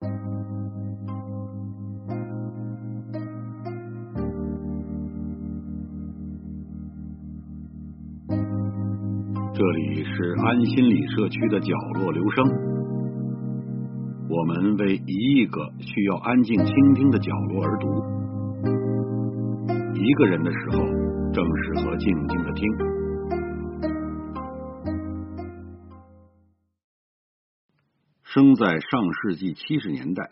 这里是安心理社区的角落留声，我们为一亿个需要安静倾听的角落而读。一个人的时候，正适合静静的听。生在上世纪七十年代，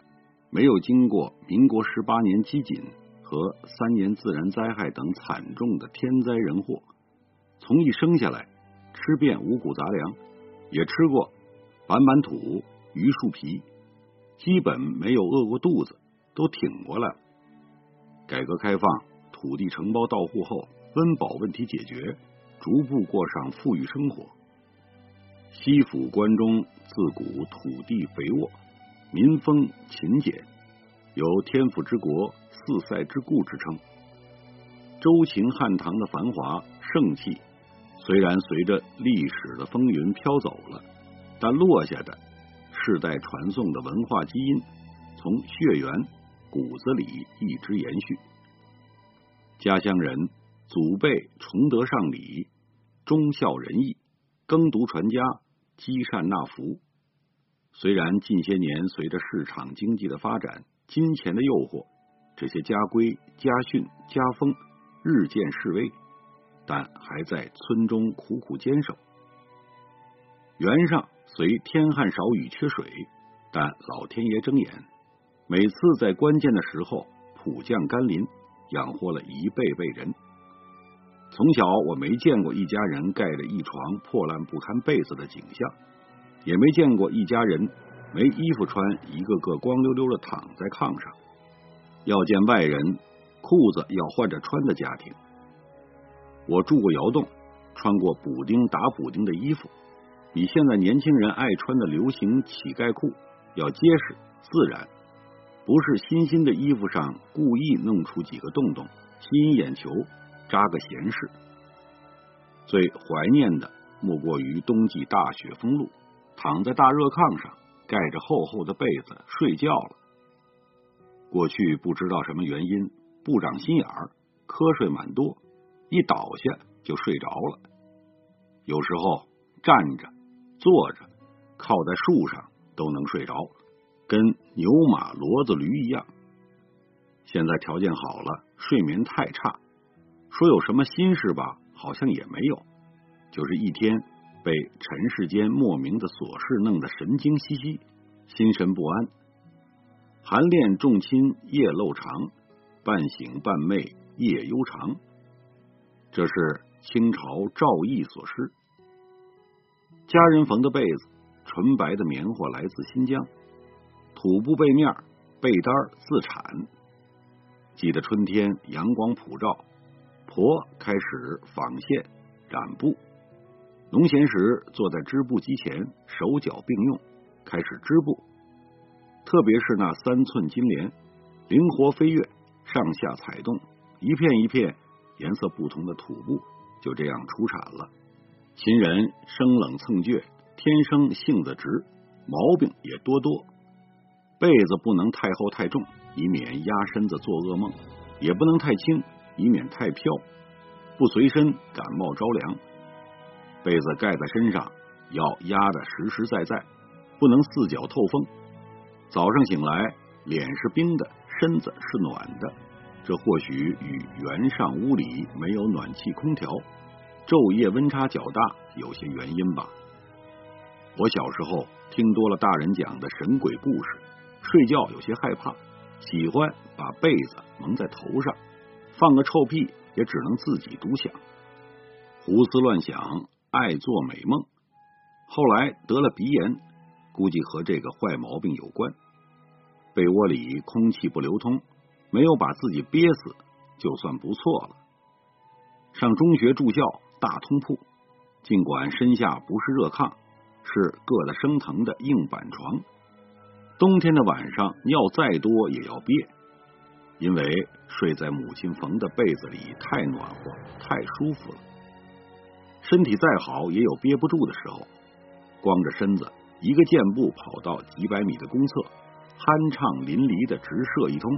没有经过民国十八年饥馑和三年自然灾害等惨重的天灾人祸，从一生下来。吃遍五谷杂粮，也吃过板板土、榆树皮，基本没有饿过肚子，都挺过来了。改革开放，土地承包到户后，温饱问题解决，逐步过上富裕生活。西府关中自古土地肥沃，民风勤俭，有天府之国、四塞之故之称。周秦汉唐的繁华盛气。虽然随着历史的风云飘走了，但落下的世代传颂的文化基因，从血缘骨子里一直延续。家乡人祖辈崇德尚礼，忠孝仁义，耕读传家，积善纳福。虽然近些年随着市场经济的发展，金钱的诱惑，这些家规、家训、家风日渐式微。但还在村中苦苦坚守。原上虽天旱少雨缺水，但老天爷睁眼，每次在关键的时候普降甘霖，养活了一辈辈人。从小我没见过一家人盖着一床破烂不堪被子的景象，也没见过一家人没衣服穿，一个个光溜溜的躺在炕上。要见外人，裤子要换着穿的家庭。我住过窑洞，穿过补丁打补丁的衣服，比现在年轻人爱穿的流行乞丐裤要结实自然，不是新新的衣服上故意弄出几个洞洞吸引眼球扎个闲事。最怀念的莫过于冬季大雪封路，躺在大热炕上盖着厚厚的被子睡觉了。过去不知道什么原因不长心眼儿，瞌睡蛮多。一倒下就睡着了，有时候站着、坐着、靠在树上都能睡着，跟牛马骡子驴一样。现在条件好了，睡眠太差，说有什么心事吧，好像也没有，就是一天被尘世间莫名的琐事弄得神经兮兮，心神不安。寒恋重亲夜漏长，半醒半寐夜悠长。这是清朝赵翼所诗。家人缝的被子，纯白的棉花来自新疆，土布被面，被单自产。记得春天阳光普照，婆开始纺线染布。农闲时坐在织布机前，手脚并用，开始织布。特别是那三寸金莲，灵活飞跃，上下踩动，一片一片。颜色不同的土布就这样出产了。秦人生冷蹭倔，天生性子直，毛病也多多。被子不能太厚太重，以免压身子做噩梦；也不能太轻，以免太飘，不随身感冒着凉。被子盖在身上要压得实实在在，不能四脚透风。早上醒来，脸是冰的，身子是暖的。这或许与原上屋里没有暖气空调，昼夜温差较大有些原因吧。我小时候听多了大人讲的神鬼故事，睡觉有些害怕，喜欢把被子蒙在头上，放个臭屁也只能自己独享，胡思乱想，爱做美梦。后来得了鼻炎，估计和这个坏毛病有关。被窝里空气不流通。没有把自己憋死，就算不错了。上中学住校大通铺，尽管身下不是热炕，是硌得生疼的硬板床。冬天的晚上尿再多也要憋，因为睡在母亲缝的被子里太暖和、太舒服了。身体再好也有憋不住的时候，光着身子一个箭步跑到几百米的公厕，酣畅淋漓的直射一通，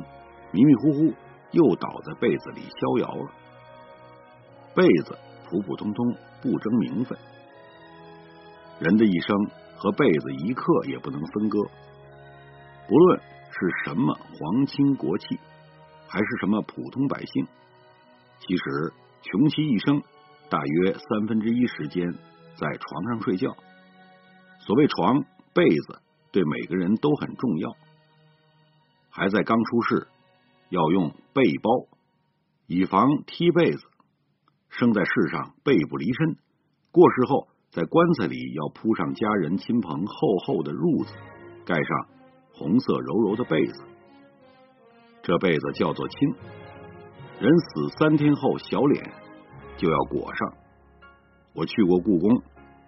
迷迷糊糊又倒在被子里逍遥了。被子普普通通，不争名分。人的一生和被子一刻也不能分割。不论是什么皇亲国戚，还是什么普通百姓，其实穷其一生，大约三分之一时间在床上睡觉。所谓床被子，对每个人都很重要。还在刚出世，要用被包，以防踢被子。生在世上，背不离身；过世后，在棺材里要铺上家人亲朋厚厚的褥子，盖上红色柔柔的被子。这被子叫做亲。人死三天后，小脸就要裹上。我去过故宫，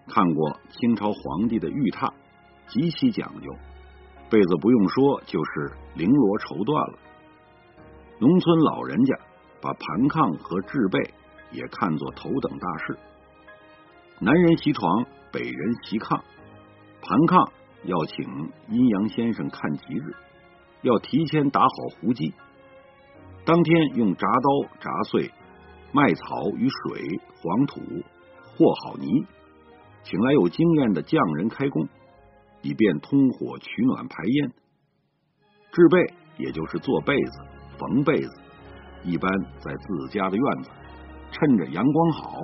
看过清朝皇帝的玉榻，极其讲究。被子不用说，就是绫罗绸缎了。农村老人家把盘炕和制被。也看作头等大事。南人席床，北人席炕。盘炕要请阴阳先生看吉日，要提前打好胡姬。当天用铡刀铡碎麦草与水、黄土和好泥，请来有经验的匠人开工，以便通火取暖排烟。制被也就是做被子、缝被子，一般在自家的院子。趁着阳光好，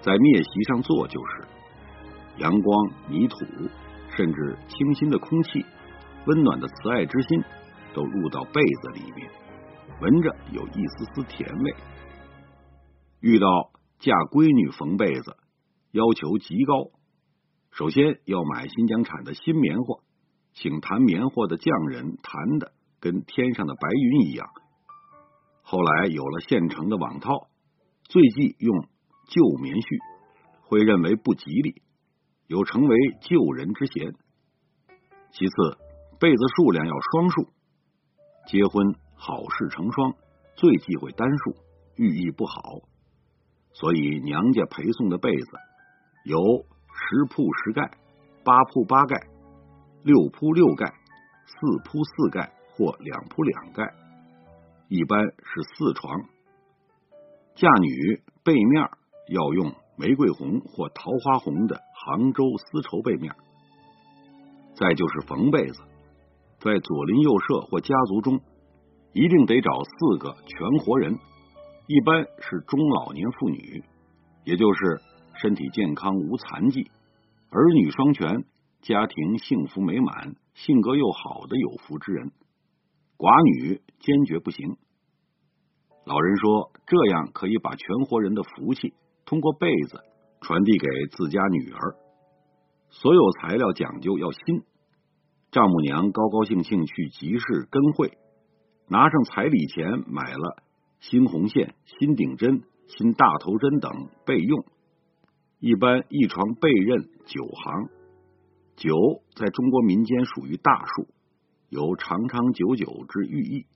在篾席上做就是。阳光、泥土，甚至清新的空气、温暖的慈爱之心，都入到被子里面，闻着有一丝丝甜味。遇到嫁闺女缝被子，要求极高。首先要买新疆产的新棉花，请弹棉花的匠人弹的跟天上的白云一样。后来有了现成的网套。最忌用旧棉絮，会认为不吉利，有成为旧人之嫌。其次，被子数量要双数，结婚好事成双，最忌讳单数，寓意不好。所以娘家陪送的被子有十铺十盖、八铺八盖、六铺六盖、四铺四盖或两铺两盖，一般是四床。嫁女被面要用玫瑰红或桃花红的杭州丝绸被面。再就是缝被子，在左邻右舍或家族中，一定得找四个全活人，一般是中老年妇女，也就是身体健康无残疾、儿女双全、家庭幸福美满、性格又好的有福之人。寡女坚决不行。老人说，这样可以把全活人的福气通过被子传递给自家女儿。所有材料讲究要新。丈母娘高高兴兴去集市跟会，拿上彩礼钱买了新红线、新顶针、新大头针等备用。一般一床被刃九行，九在中国民间属于大数，有长长久久之寓意。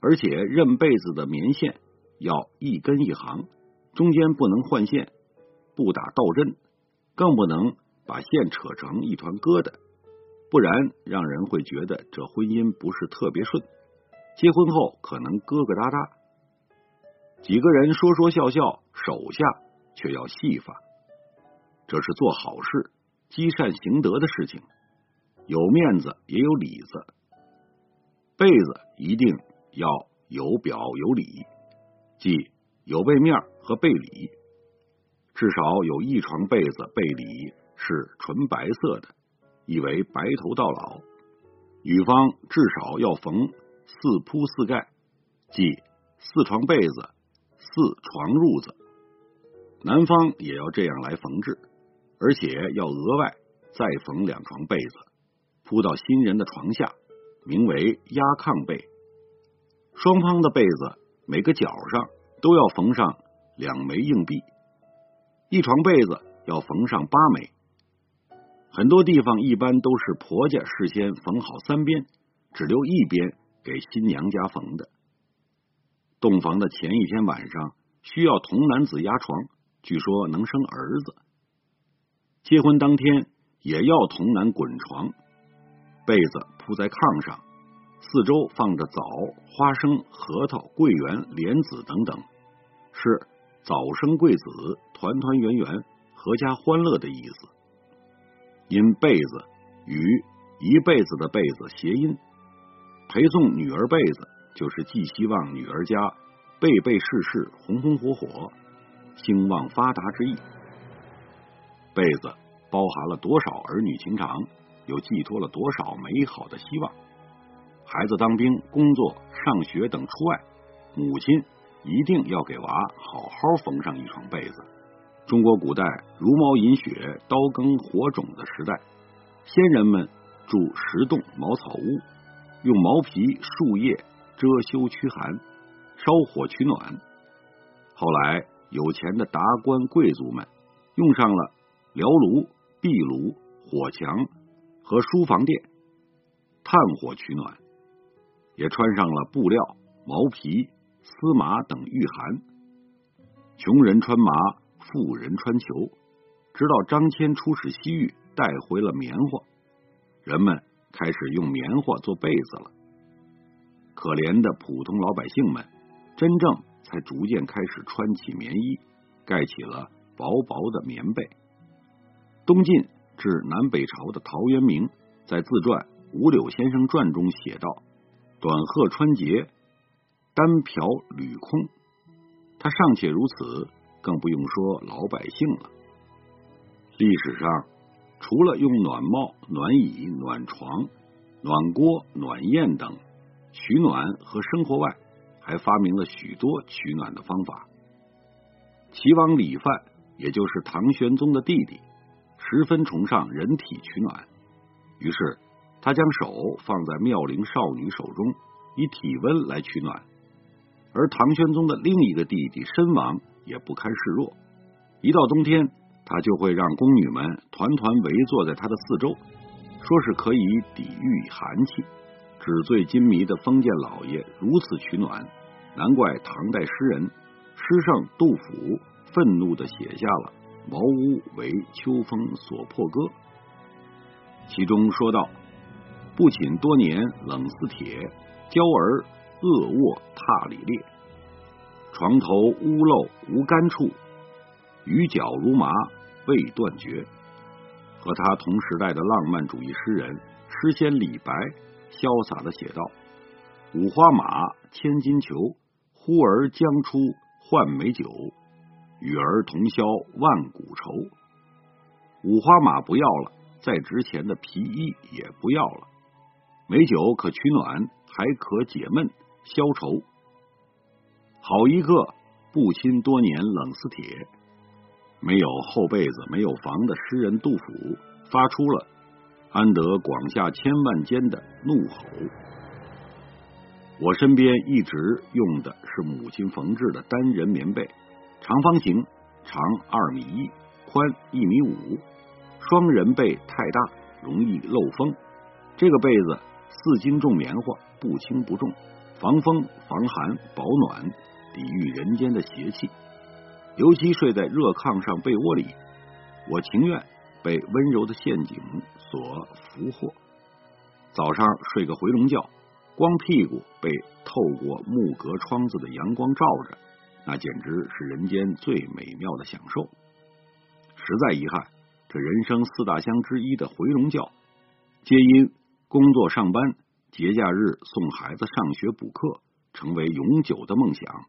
而且认被子的棉线要一根一行，中间不能换线，不打倒针，更不能把线扯成一团疙瘩，不然让人会觉得这婚姻不是特别顺。结婚后可能疙疙瘩瘩，几个人说说笑笑，手下却要戏法，这是做好事、积善行德的事情，有面子也有里子，被子一定。要有表有里，即有被面和被里，至少有一床被子被里是纯白色的，意为白头到老。女方至少要缝四铺四盖，即四床被子四床褥子。男方也要这样来缝制，而且要额外再缝两床被子，铺到新人的床下，名为压炕被。双方的被子每个角上都要缝上两枚硬币，一床被子要缝上八枚。很多地方一般都是婆家事先缝好三边，只留一边给新娘家缝的。洞房的前一天晚上需要童男子压床，据说能生儿子。结婚当天也要童男滚床，被子铺在炕上，四周放着枣、花生、核桃、桂圆、莲子等等，是早生贵子、团团圆圆、阖家欢乐的意思。因被子与一辈子的被子谐音，陪送女儿被子，就是寄希望女儿家辈辈世世红红火火、兴旺发达之意。被子包含了多少儿女情长，又寄托了多少美好的希望。孩子当兵、工作、上学等出外，母亲一定要给娃好好缝上一床被子。中国古代茹毛饮血、刀耕火种的时代，先人们住石洞、茅草屋，用毛皮、树叶遮羞驱寒，烧火取暖。后来有钱的达官贵族们用上了燎炉、壁炉、火墙和书房殿，炭火取暖，也穿上了布料、毛皮、丝麻等御寒。穷人穿麻。富人穿裘，直到张骞出使西域，带回了棉花，人们开始用棉花做被子了。可怜的普通老百姓们，真正才逐渐开始穿起棉衣，盖起了薄薄的棉被。东晋至南北朝的陶渊明在自传《五柳先生传》中写道：“短褐穿节，单瓢履空。”他尚且如此。更不用说老百姓了。历史上，除了用暖帽、暖椅、暖床、暖锅、暖砚等取暖和生活外，还发明了许多取暖的方法。齐王李范，也就是唐玄宗的弟弟，十分崇尚人体取暖，于是他将手放在妙龄少女手中，以体温来取暖。而唐玄宗的另一个弟弟申王。也不堪示弱，一到冬天，他就会让宫女们团团围坐在他的四周，说是可以抵御寒气。纸醉金迷的封建老爷如此取暖，难怪唐代诗人诗圣杜甫愤怒的写下了《茅屋为秋风所破歌》，其中说道：“不寝多年冷似铁，娇儿恶卧榻里裂。”床头屋漏无干处，雨脚如麻未断绝。和他同时代的浪漫主义诗人诗仙李白，潇洒的写道：“五花马，千金裘，呼儿将出换美酒，与儿同销万古愁。”五花马不要了，再值钱的皮衣也不要了。美酒可取暖，还可解闷消愁。好一个不亲多年冷似铁，没有厚被子没有房的诗人杜甫发出了安得广厦千万间的怒吼。我身边一直用的是母亲缝制的单人棉被，长方形，长二米一，宽一米五。双人被太大，容易漏风。这个被子四斤重棉花，不轻不重，防风防寒保暖。抵御人间的邪气，尤其睡在热炕上被窝里，我情愿被温柔的陷阱所俘获。早上睡个回笼觉，光屁股被透过木格窗子的阳光照着，那简直是人间最美妙的享受。实在遗憾，这人生四大香之一的回笼觉，皆因工作上班、节假日送孩子上学补课，成为永久的梦想。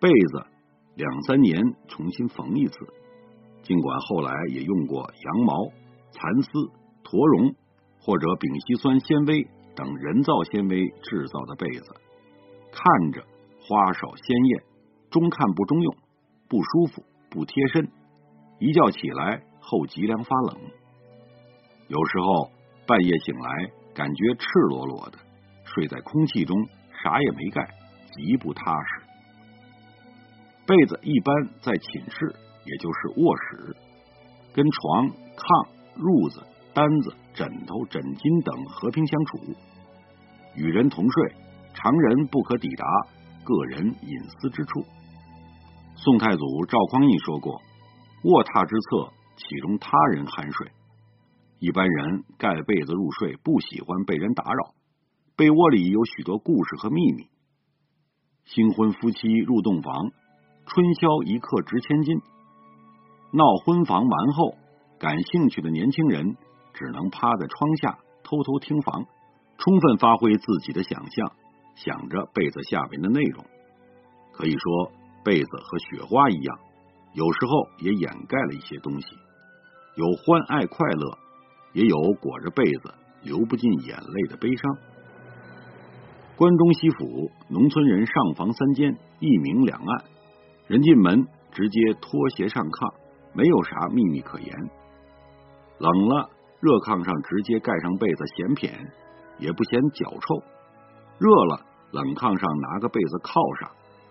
被子两三年重新缝一次，尽管后来也用过羊毛、蚕丝、驼绒或者丙烯酸纤维等人造纤维制造的被子，看着花哨鲜艳，中看不中用，不舒服，不贴身，一觉起来后脊梁发冷，有时候半夜醒来感觉赤裸裸的，睡在空气中，啥也没盖，极不踏实。被子一般在寝室，也就是卧室，跟床、炕、褥子、单子、枕头、枕巾等和平相处，与人同睡，常人不可抵达个人隐私之处。宋太祖赵匡胤说过：“卧榻之侧，岂容他人酣睡？”一般人盖被子入睡，不喜欢被人打扰，被窝里有许多故事和秘密。新婚夫妻入洞房，春宵一刻值千金。闹婚房完后，感兴趣的年轻人只能趴在窗下偷偷听房，充分发挥自己的想象，想着被子下面的内容。可以说，被子和雪花一样，有时候也掩盖了一些东西，有欢爱快乐，也有裹着被子流不尽眼泪的悲伤。关中西府农村人上房三间，一明两暗，人进门直接脱鞋上炕，没有啥秘密可言。冷了，热炕上直接盖上被子，嫌偏也不嫌脚臭；热了，冷炕上拿个被子靠上，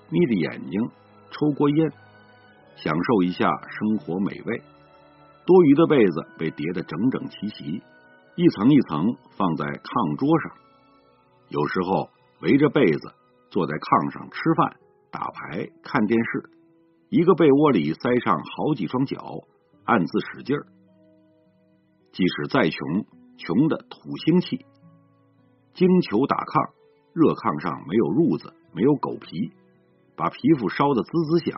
眯着眼睛抽锅烟，享受一下生活美味。多余的被子被叠得整整齐齐，一层一层放在炕桌上。有时候围着被子坐在炕上吃饭、打牌、看电视，一个被窝里塞上好几双脚，暗自使劲儿。即使再穷，穷的土腥气，精球打炕，热炕上没有褥子，没有狗皮，把皮肤烧得滋滋响，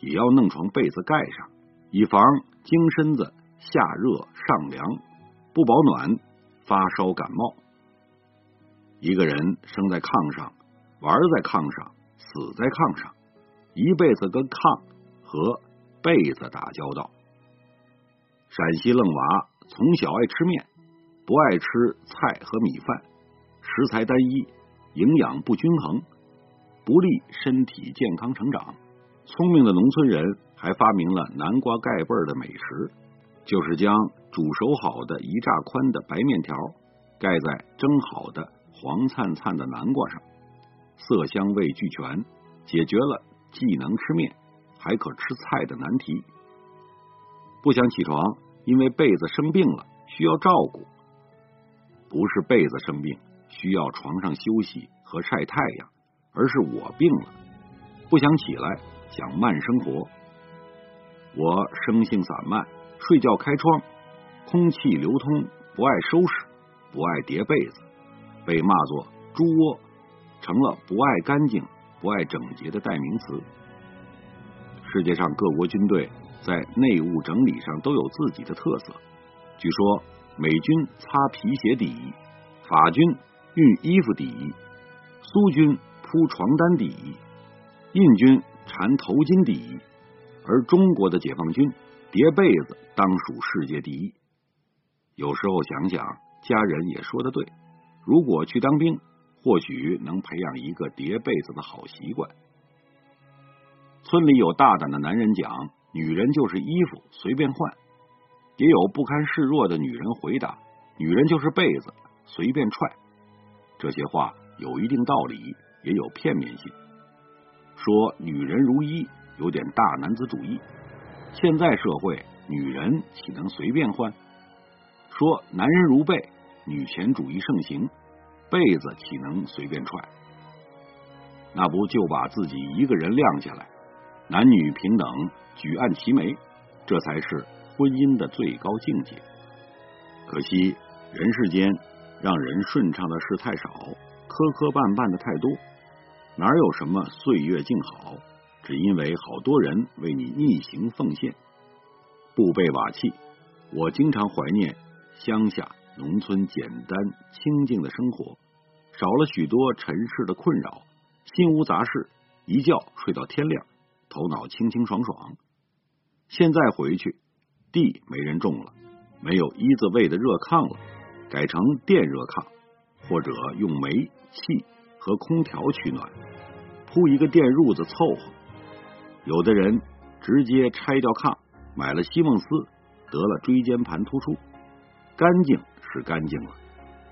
也要弄床被子盖上，以防精身子下热上凉，不保暖，发烧感冒。一个人生在炕上，玩在炕上，死在炕上，一辈子跟炕和被子打交道。陕西愣娃从小爱吃面，不爱吃菜和米饭，食材单一，营养不均衡，不利身体健康成长。聪明的农村人还发明了南瓜盖被的美食，就是将煮熟好的一炸宽的白面条盖在蒸好的。黄灿灿的南瓜上，色香味俱全，解决了既能吃面还可吃菜的难题。不想起床，因为被子生病了，需要照顾。不是被子生病，需要床上休息和晒太阳，而是我病了，不想起来，想慢生活。我生性散漫，睡觉开窗，空气流通，不爱收拾，不爱叠被子。被骂作“猪窝”，成了不爱干净、不爱整洁的代名词。世界上各国军队在内务整理上都有自己的特色。据说，美军擦皮鞋第一，法军熨衣服第一，苏军铺床单第一，印军缠头巾第一，而中国的解放军叠被子当属世界第一。有时候想想，家人也说的对。如果去当兵，或许能培养一个叠被子的好习惯。村里有大胆的男人讲：“女人就是衣服，随便换。”也有不堪示弱的女人回答：“女人就是被子，随便踹。”这些话有一定道理，也有片面性。说女人如衣，有点大男子主义。现在社会，女人岂能随便换？说男人如被。女权主义盛行，被子岂能随便踹？那不就把自己一个人晾下来，男女平等，举案齐眉，这才是婚姻的最高境界。可惜人世间让人顺畅的事太少，磕磕绊绊的太多，哪有什么岁月静好？只因为好多人为你逆行奉献，不被瓦器。我经常怀念乡下。农村简单清静的生活，少了许多尘世的困扰，心无杂事，一觉睡到天亮，头脑清清爽爽。现在回去，地没人种了，没有一字位的热炕了，改成电热炕，或者用煤气和空调取暖，铺一个电褥子凑合。有的人直接拆掉炕，买了席梦思，得了椎间盘突出，干净。是干净了，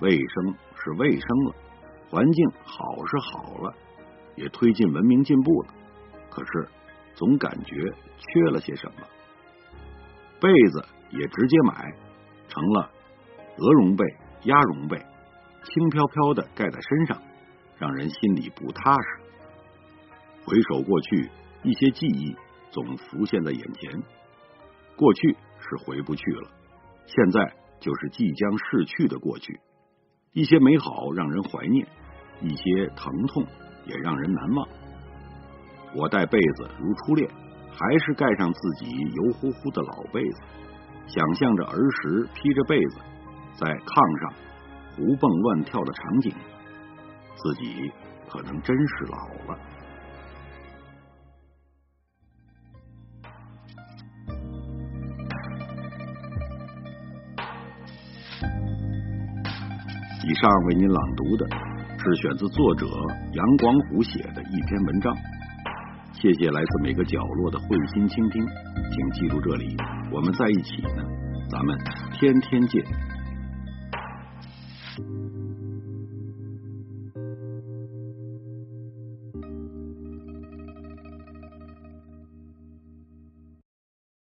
卫生是卫生了，环境好是好了，也推进文明进步了。可是总感觉缺了些什么。被子也直接买，成了鹅绒被、鸭绒被，轻飘飘的盖在身上，让人心里不踏实。回首过去，一些记忆总浮现在眼前。过去是回不去了，现在。就是即将逝去的过去。一些美好让人怀念，一些疼痛也让人难忘。我带被子如初恋，还是盖上自己油乎乎的老被子，想象着儿时披着被子在炕上胡蹦乱跳的场景，自己可能真是老了。以上为您朗读的是选自作者杨广虎写的一篇文章。谢谢来自每个角落的慧心倾听，请记住这里，我们在一起呢，咱们天天见。